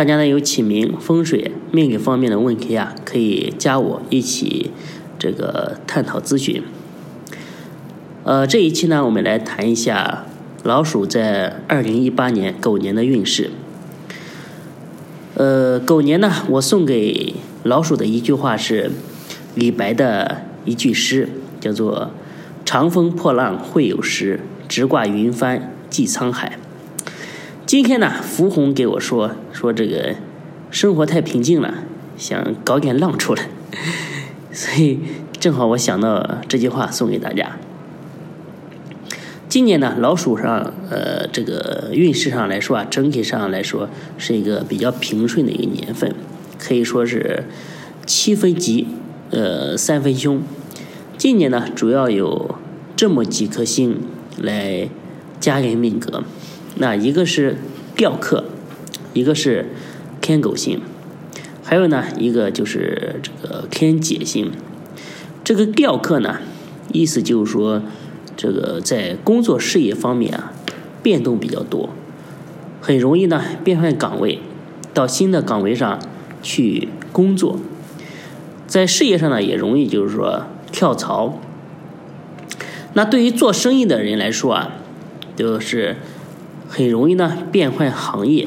大家呢有起名、风水、命理方面的问题啊，可以加我一起这个探讨咨询。呃，这一期呢，我们来谈一下老鼠在二零一八年狗年的运势。呃，狗年呢，我送给老鼠的一句话是李白的一句诗，叫做“长风破浪会有时，直挂云帆济沧海”。今天呢，福红给我说说这个生活太平静了，想搞点浪出来，所以正好我想到这句话送给大家。今年呢，老鼠上呃这个运势上来说啊，整体上来说是一个比较平顺的一个年份，可以说是七分吉，呃三分凶。今年呢，主要有这么几颗星来加人命格。那一个是吊客，一个是天狗星，还有呢一个就是这个天解星。这个吊客呢，意思就是说，这个在工作事业方面啊，变动比较多，很容易呢变换岗位，到新的岗位上去工作。在事业上呢，也容易就是说跳槽。那对于做生意的人来说啊，就是。很容易呢变换行业，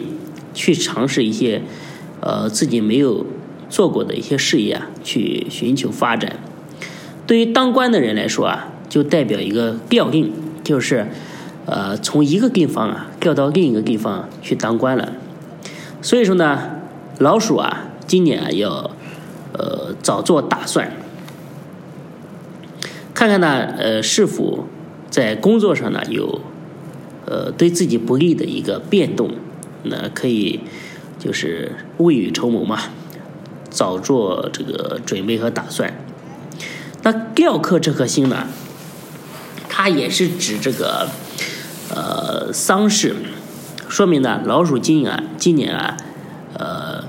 去尝试一些呃自己没有做过的一些事业啊，去寻求发展。对于当官的人来说啊，就代表一个调令，就是呃从一个地方啊调到另一个地方去当官了。所以说呢，老鼠啊今年啊要呃早做打算，看看呢呃是否在工作上呢有。呃，对自己不利的一个变动，那可以就是未雨绸缪嘛，早做这个准备和打算。那吊克这颗星呢，它也是指这个呃丧事，说明呢老鼠今年啊今年啊呃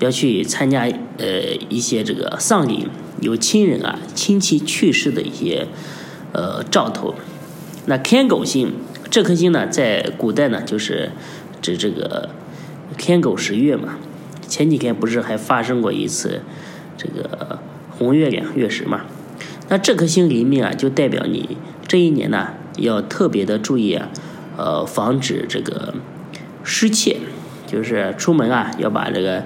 要去参加呃一些这个丧礼，有亲人啊亲戚去世的一些呃兆头。那天狗星。这颗星呢，在古代呢，就是指这个天狗食月嘛。前几天不是还发生过一次这个红月亮月食嘛？那这颗星临命啊，就代表你这一年呢，要特别的注意啊，呃，防止这个失窃，就是出门啊，要把这个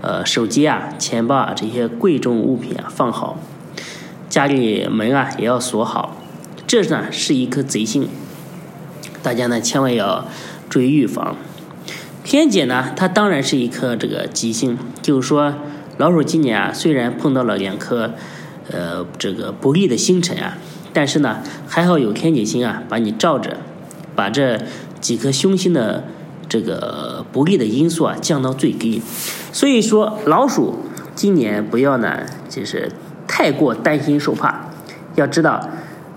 呃手机啊、钱包啊这些贵重物品啊放好，家里门啊也要锁好。这呢是一颗贼星。大家呢千万要注意预防。天解呢，它当然是一颗这个吉星，就是说老鼠今年啊，虽然碰到了两颗呃这个不利的星辰啊，但是呢还好有天解星啊把你罩着，把这几颗凶星的这个不利的因素啊降到最低。所以说老鼠今年不要呢就是太过担心受怕，要知道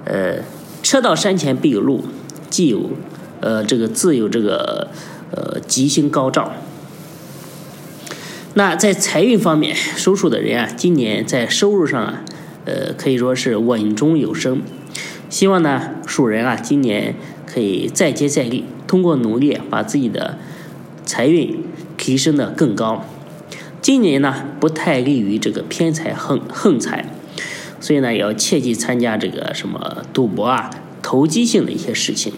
呃车到山前必有路。既有，呃，这个自有这个，呃，吉星高照。那在财运方面，属鼠的人啊，今年在收入上啊，呃，可以说是稳中有升。希望呢，属人啊，今年可以再接再厉，通过努力把自己的财运提升的更高。今年呢，不太利于这个偏财横横财，所以呢，也要切记参加这个什么赌博啊。投机性的一些事情，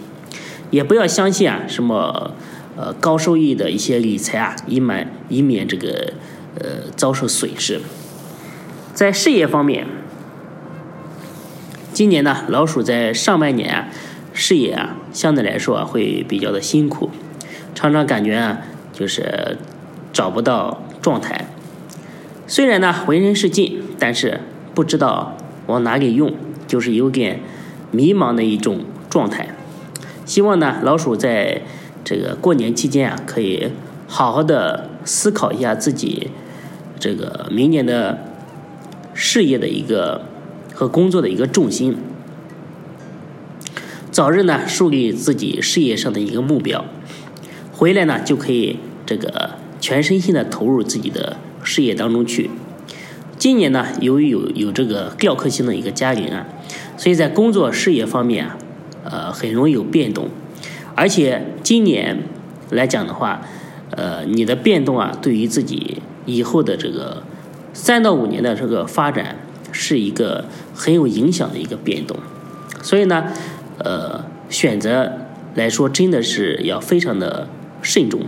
也不要相信啊什么呃高收益的一些理财啊，以免以免这个呃遭受损失。在事业方面，今年呢老鼠在上半年啊事业啊相对来说啊会比较的辛苦，常常感觉啊就是找不到状态。虽然呢浑身是劲，但是不知道往哪里用，就是有点。迷茫的一种状态，希望呢老鼠在这个过年期间啊，可以好好的思考一下自己这个明年的事业的一个和工作的一个重心，早日呢树立自己事业上的一个目标，回来呢就可以这个全身心的投入自己的事业当中去。今年呢，由于有有这个吊克星的一个加临啊，所以在工作事业方面啊，呃，很容易有变动，而且今年来讲的话，呃，你的变动啊，对于自己以后的这个三到五年的这个发展是一个很有影响的一个变动，所以呢，呃，选择来说真的是要非常的慎重。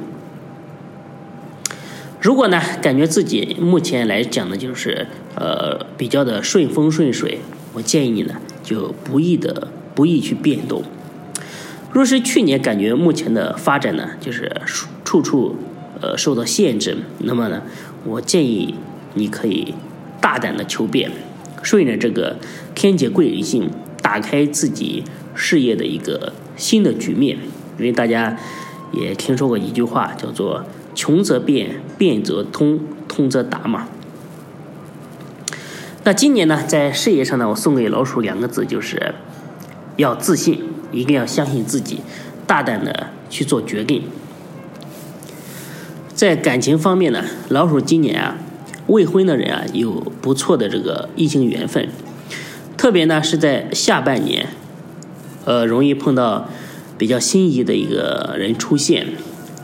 如果呢，感觉自己目前来讲呢，就是呃比较的顺风顺水，我建议你呢就不易的不易去变动。若是去年感觉目前的发展呢，就是处处呃受到限制，那么呢，我建议你可以大胆的求变，顺着这个天劫贵人星，打开自己事业的一个新的局面。因为大家也听说过一句话，叫做。穷则变，变则通，通则达嘛。那今年呢，在事业上呢，我送给老鼠两个字，就是要自信，一定要相信自己，大胆的去做决定。在感情方面呢，老鼠今年啊，未婚的人啊，有不错的这个异性缘分，特别呢是在下半年，呃，容易碰到比较心仪的一个人出现。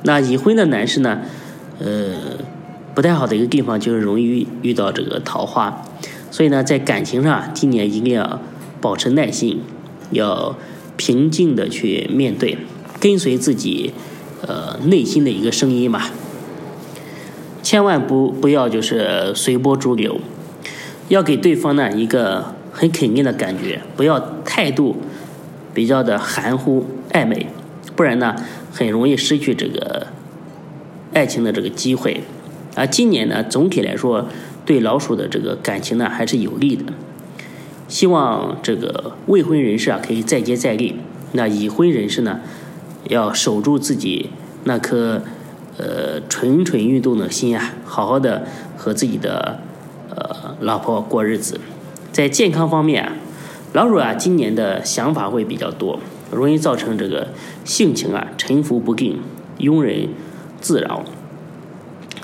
那已婚的男士呢，呃，不太好的一个地方就是容易遇到这个桃花，所以呢，在感情上今年一定要保持耐心，要平静的去面对，跟随自己呃内心的一个声音吧，千万不不要就是随波逐流，要给对方呢一个很肯定的感觉，不要态度比较的含糊暧昧。不然呢，很容易失去这个爱情的这个机会。而今年呢，总体来说对老鼠的这个感情呢还是有利的。希望这个未婚人士啊可以再接再厉。那已婚人士呢，要守住自己那颗呃蠢蠢欲动的心啊，好好的和自己的呃老婆过日子。在健康方面啊，老鼠啊今年的想法会比较多。容易造成这个性情啊沉浮不定、庸人自扰，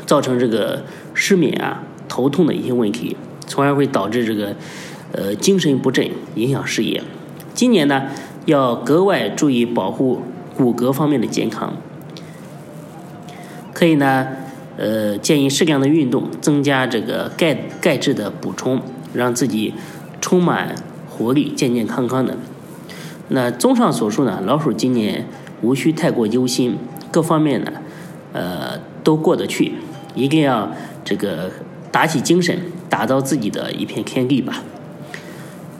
造成这个失眠啊、头痛的一些问题，从而会导致这个呃精神不振，影响事业。今年呢，要格外注意保护骨骼方面的健康，可以呢呃建议适量的运动，增加这个钙钙质的补充，让自己充满活力、健健康康的。那综上所述呢，老鼠今年无需太过忧心，各方面呢，呃，都过得去，一定要这个打起精神，打造自己的一片天地吧。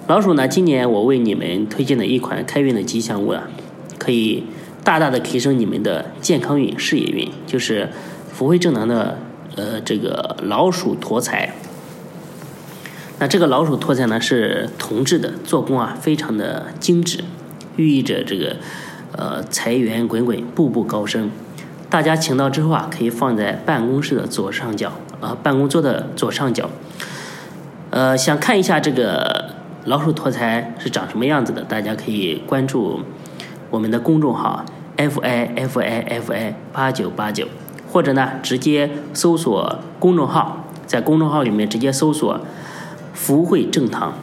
老鼠呢，今年我为你们推荐的一款开运的吉祥物啊，可以大大的提升你们的健康运、事业运，就是福慧正能的呃这个老鼠驮财。那这个老鼠托财呢是铜制的，做工啊非常的精致，寓意着这个呃财源滚滚，步步高升。大家请到之后啊，可以放在办公室的左上角啊，办公桌的左上角。呃，想看一下这个老鼠托财是长什么样子的，大家可以关注我们的公众号 f i f i f i 八九八九，或者呢直接搜索公众号，在公众号里面直接搜索。福慧正堂，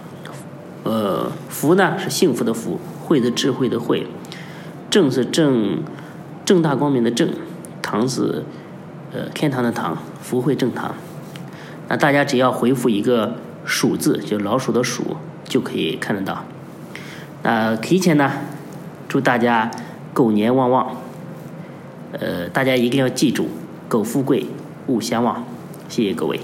呃，福呢是幸福的福，慧的智慧的慧，正是正正大光明的正，堂是呃天堂的堂，福慧正堂。那大家只要回复一个鼠字，就老鼠的鼠，就可以看得到。那提前呢，祝大家狗年旺旺。呃，大家一定要记住，狗富贵，勿相忘。谢谢各位。